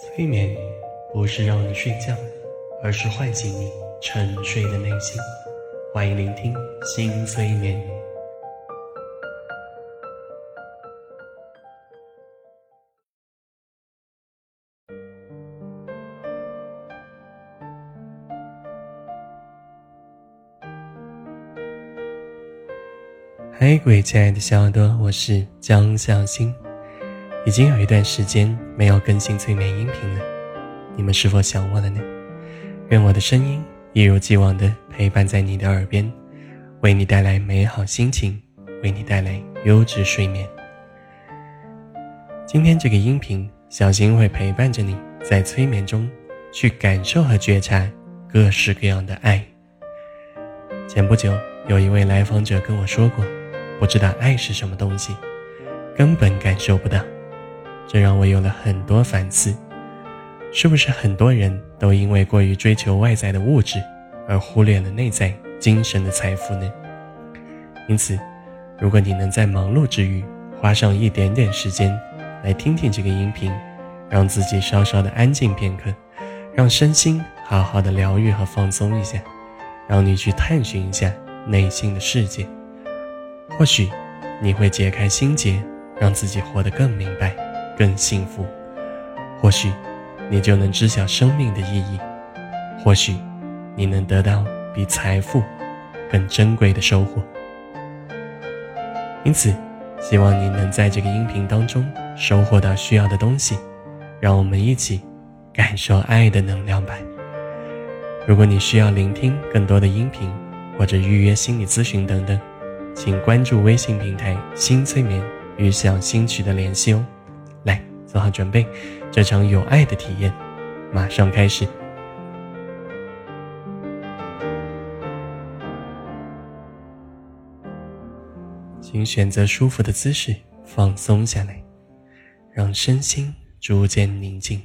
催眠不是让你睡觉，而是唤醒你沉睡的内心。欢迎聆听新催眠。嗨，各位亲爱的小耳朵，我是江小新。已经有一段时间没有更新催眠音频了，你们是否想我了呢？愿我的声音一如既往的陪伴在你的耳边，为你带来美好心情，为你带来优质睡眠。今天这个音频，小新会陪伴着你在催眠中去感受和觉察各式各样的爱。前不久，有一位来访者跟我说过，不知道爱是什么东西，根本感受不到。这让我有了很多反思：是不是很多人都因为过于追求外在的物质，而忽略了内在精神的财富呢？因此，如果你能在忙碌之余花上一点点时间来听听这个音频，让自己稍稍的安静片刻，让身心好好的疗愈和放松一下，让你去探寻一下内心的世界，或许你会解开心结，让自己活得更明白。更幸福，或许你就能知晓生命的意义，或许你能得到比财富更珍贵的收获。因此，希望你能在这个音频当中收获到需要的东西，让我们一起感受爱的能量吧。如果你需要聆听更多的音频，或者预约心理咨询等等，请关注微信平台“新催眠”与小新取得联系哦。来做好准备，这场有爱的体验马上开始。请选择舒服的姿势，放松下来，让身心逐渐宁静，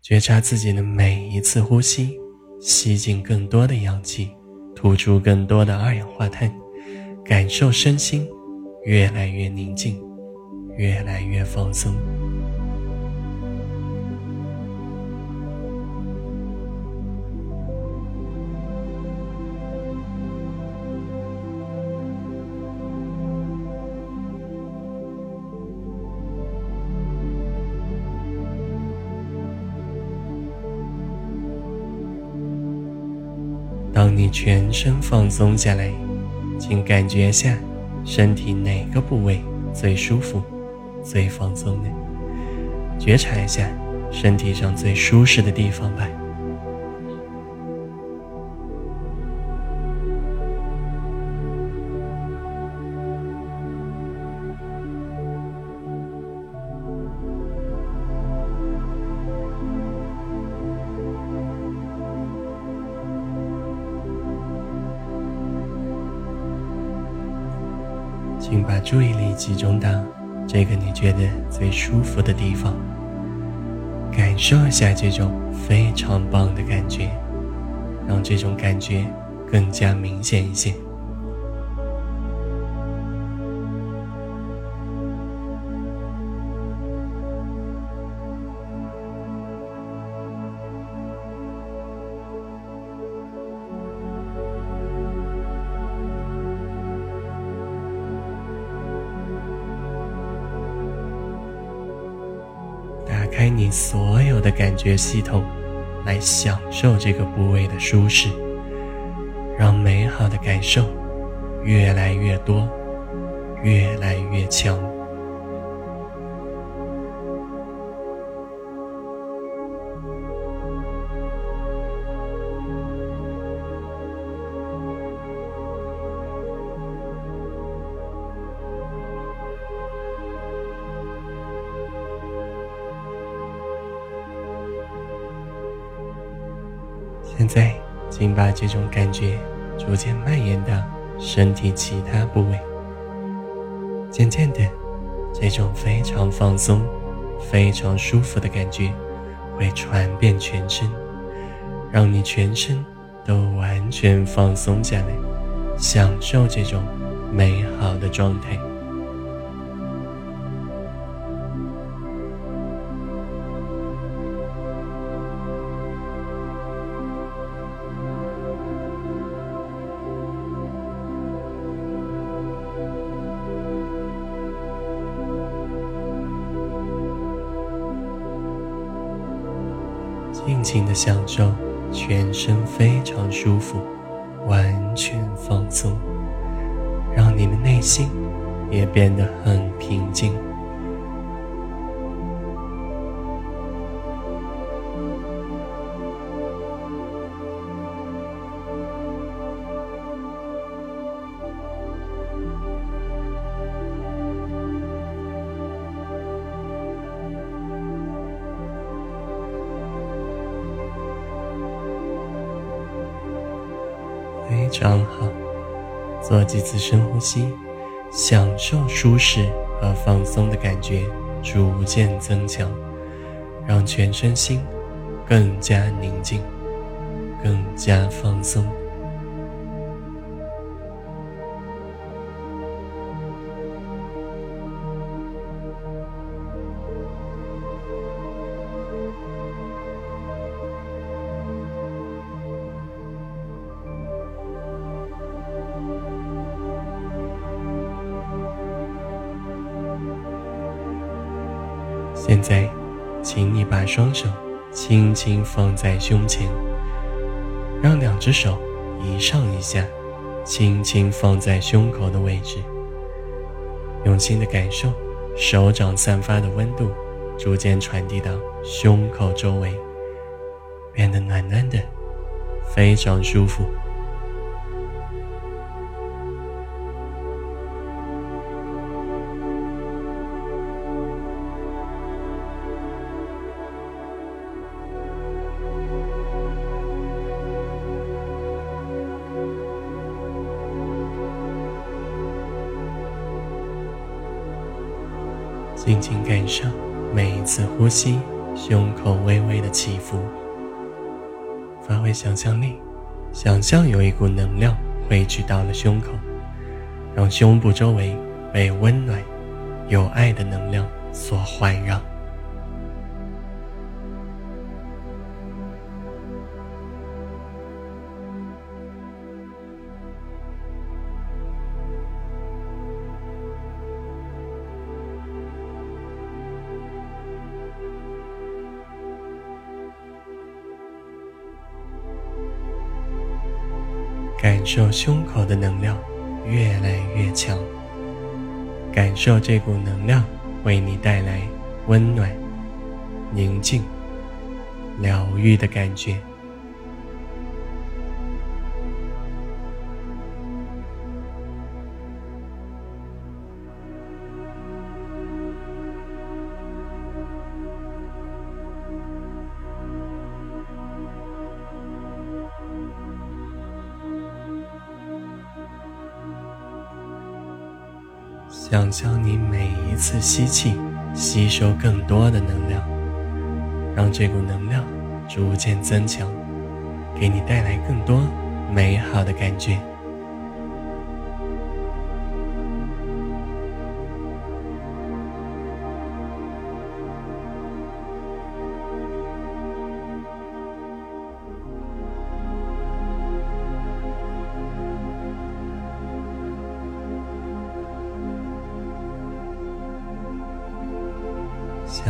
觉察自己的每一次呼吸，吸进更多的氧气，吐出更多的二氧化碳，感受身心越来越宁静，越来越放松。当你全身放松下来，请感觉下身体哪个部位最舒服、最放松的？觉察一下身体上最舒适的地方吧。请把注意力集中到这个你觉得最舒服的地方，感受一下这种非常棒的感觉，让这种感觉更加明显一些。你所有的感觉系统，来享受这个部位的舒适，让美好的感受越来越多，越来越强。在，请把这种感觉逐渐蔓延到身体其他部位。渐渐的，这种非常放松、非常舒服的感觉会传遍全身，让你全身都完全放松下来，享受这种美好的状态。尽情的享受，全身非常舒服，完全放松，让你的内心也变得很平静。张好，做几次深呼吸，享受舒适和放松的感觉逐渐增强，让全身心更加宁静，更加放松。现在，请你把双手轻轻放在胸前，让两只手一上一下，轻轻放在胸口的位置。用心的感受手掌散发的温度，逐渐传递到胸口周围，变得暖暖的，非常舒服。静静感受每一次呼吸，胸口微微的起伏。发挥想象力，想象有一股能量汇聚到了胸口，让胸部周围被温暖、有爱的能量所环绕。感受胸口的能量越来越强，感受这股能量为你带来温暖、宁静、疗愈的感觉。想象你每一次吸气，吸收更多的能量，让这股能量逐渐增强，给你带来更多美好的感觉。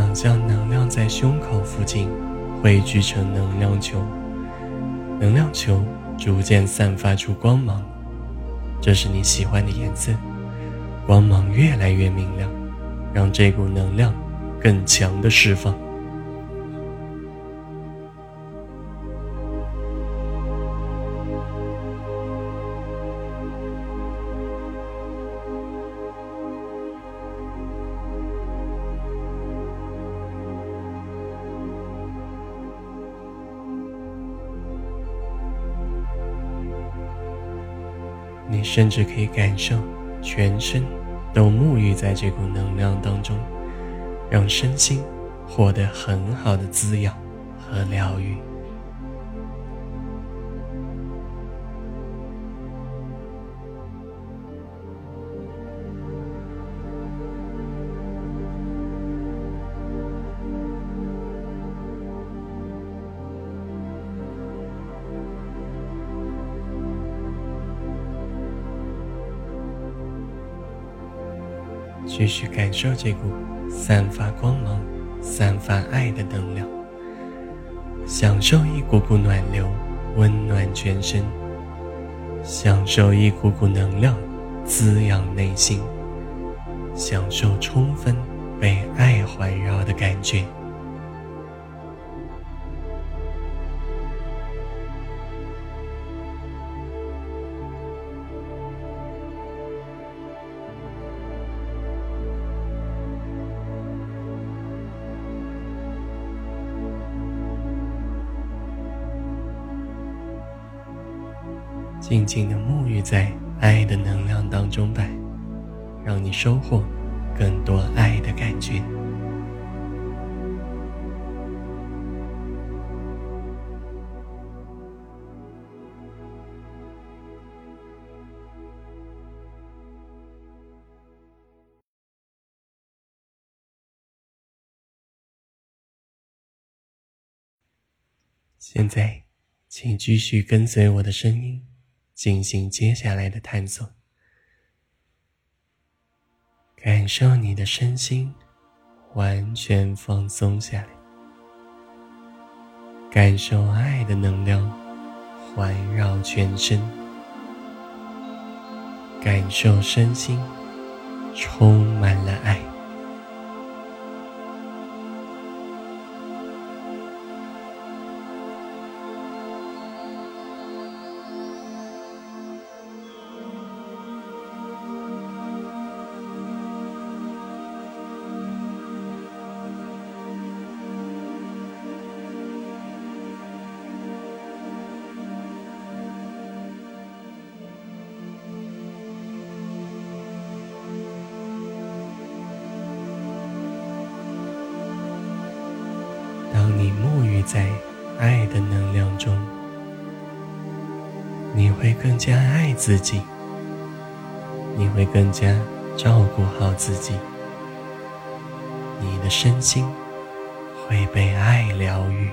想象能量在胸口附近汇聚成能量球，能量球逐渐散发出光芒，这是你喜欢的颜色，光芒越来越明亮，让这股能量更强的释放。甚至可以感受全身都沐浴在这股能量当中，让身心获得很好的滋养和疗愈。继续感受这股散发光芒、散发爱的能量，享受一股股暖流，温暖全身；享受一股股能量，滋养内心；享受充分被爱环绕的感觉。静静的沐浴在爱的能量当中吧，让你收获更多爱的感觉。现在，请继续跟随我的声音。进行接下来的探索，感受你的身心完全放松下来，感受爱的能量环绕全身，感受身心充满了爱。在爱的能量中，你会更加爱自己，你会更加照顾好自己，你的身心会被爱疗愈。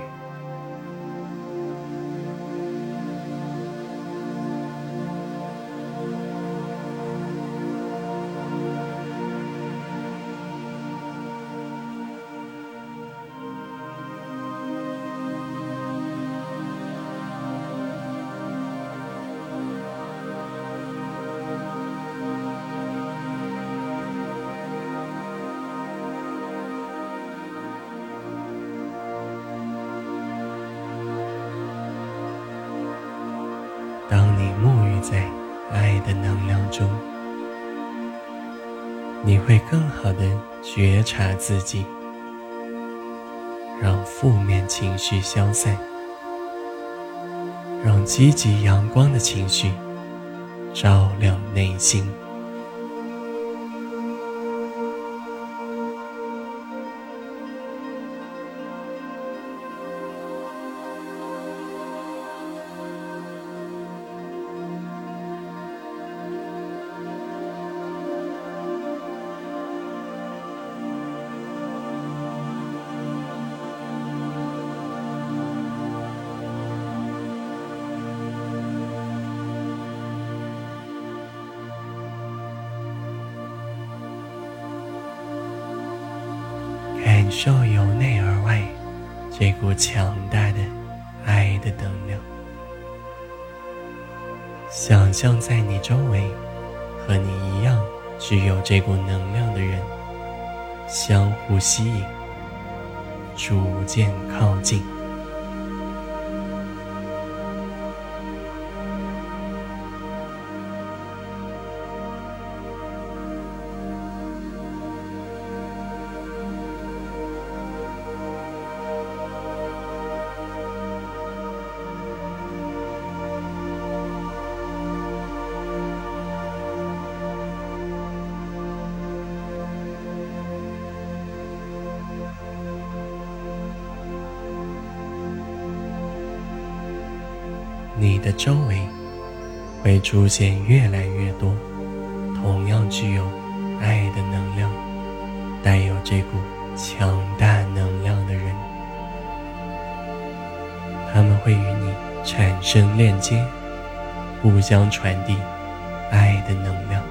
当你沐浴在爱的能量中，你会更好的觉察自己，让负面情绪消散，让积极阳光的情绪照亮内心。感受由内而外这股强大的爱的能量，想象在你周围和你一样具有这股能量的人相互吸引，逐渐靠近。你的周围会出现越来越多同样具有爱的能量、带有这股强大能量的人，他们会与你产生链接，互相传递爱的能量。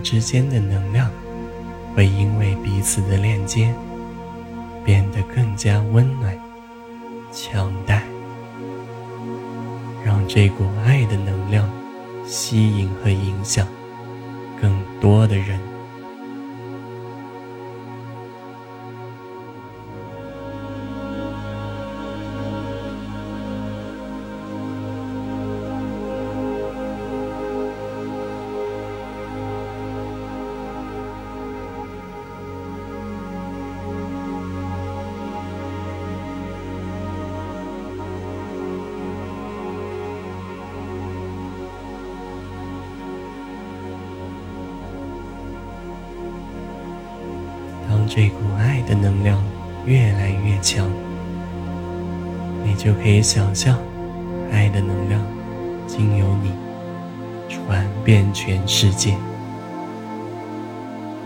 之间的能量会因为彼此的链接变得更加温暖、强大，让这股爱的能量吸引和影响更多的人。这股爱的能量越来越强，你就可以想象，爱的能量经由你传遍全世界，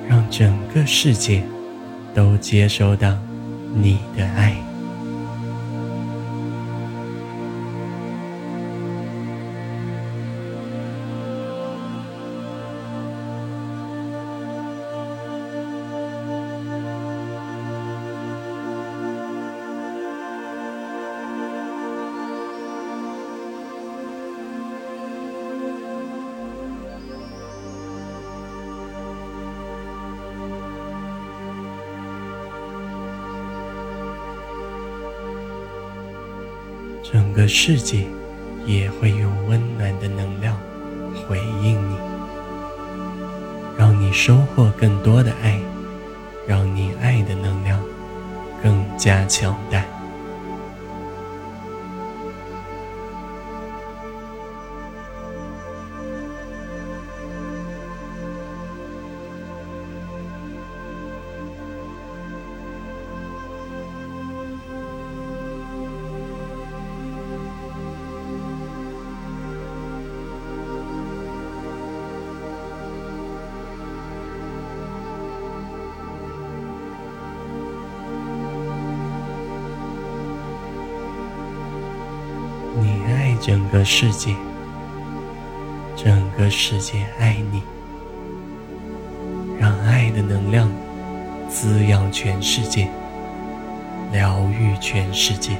让整个世界都接收到你的爱。的世界也会用温暖的能量回应你，让你收获更多的爱，让你爱的能量更加强大。你爱整个世界，整个世界爱你，让爱的能量滋养全世界，疗愈全世界。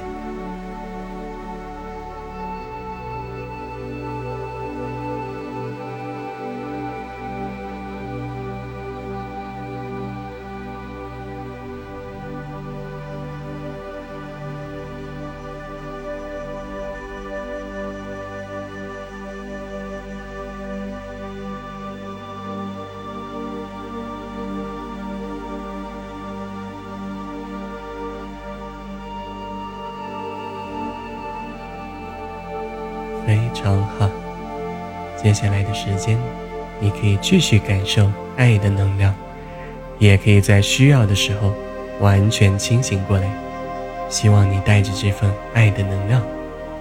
常好，接下来的时间，你可以继续感受爱的能量，也可以在需要的时候完全清醒过来。希望你带着这份爱的能量，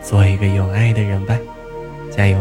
做一个有爱的人吧，加油！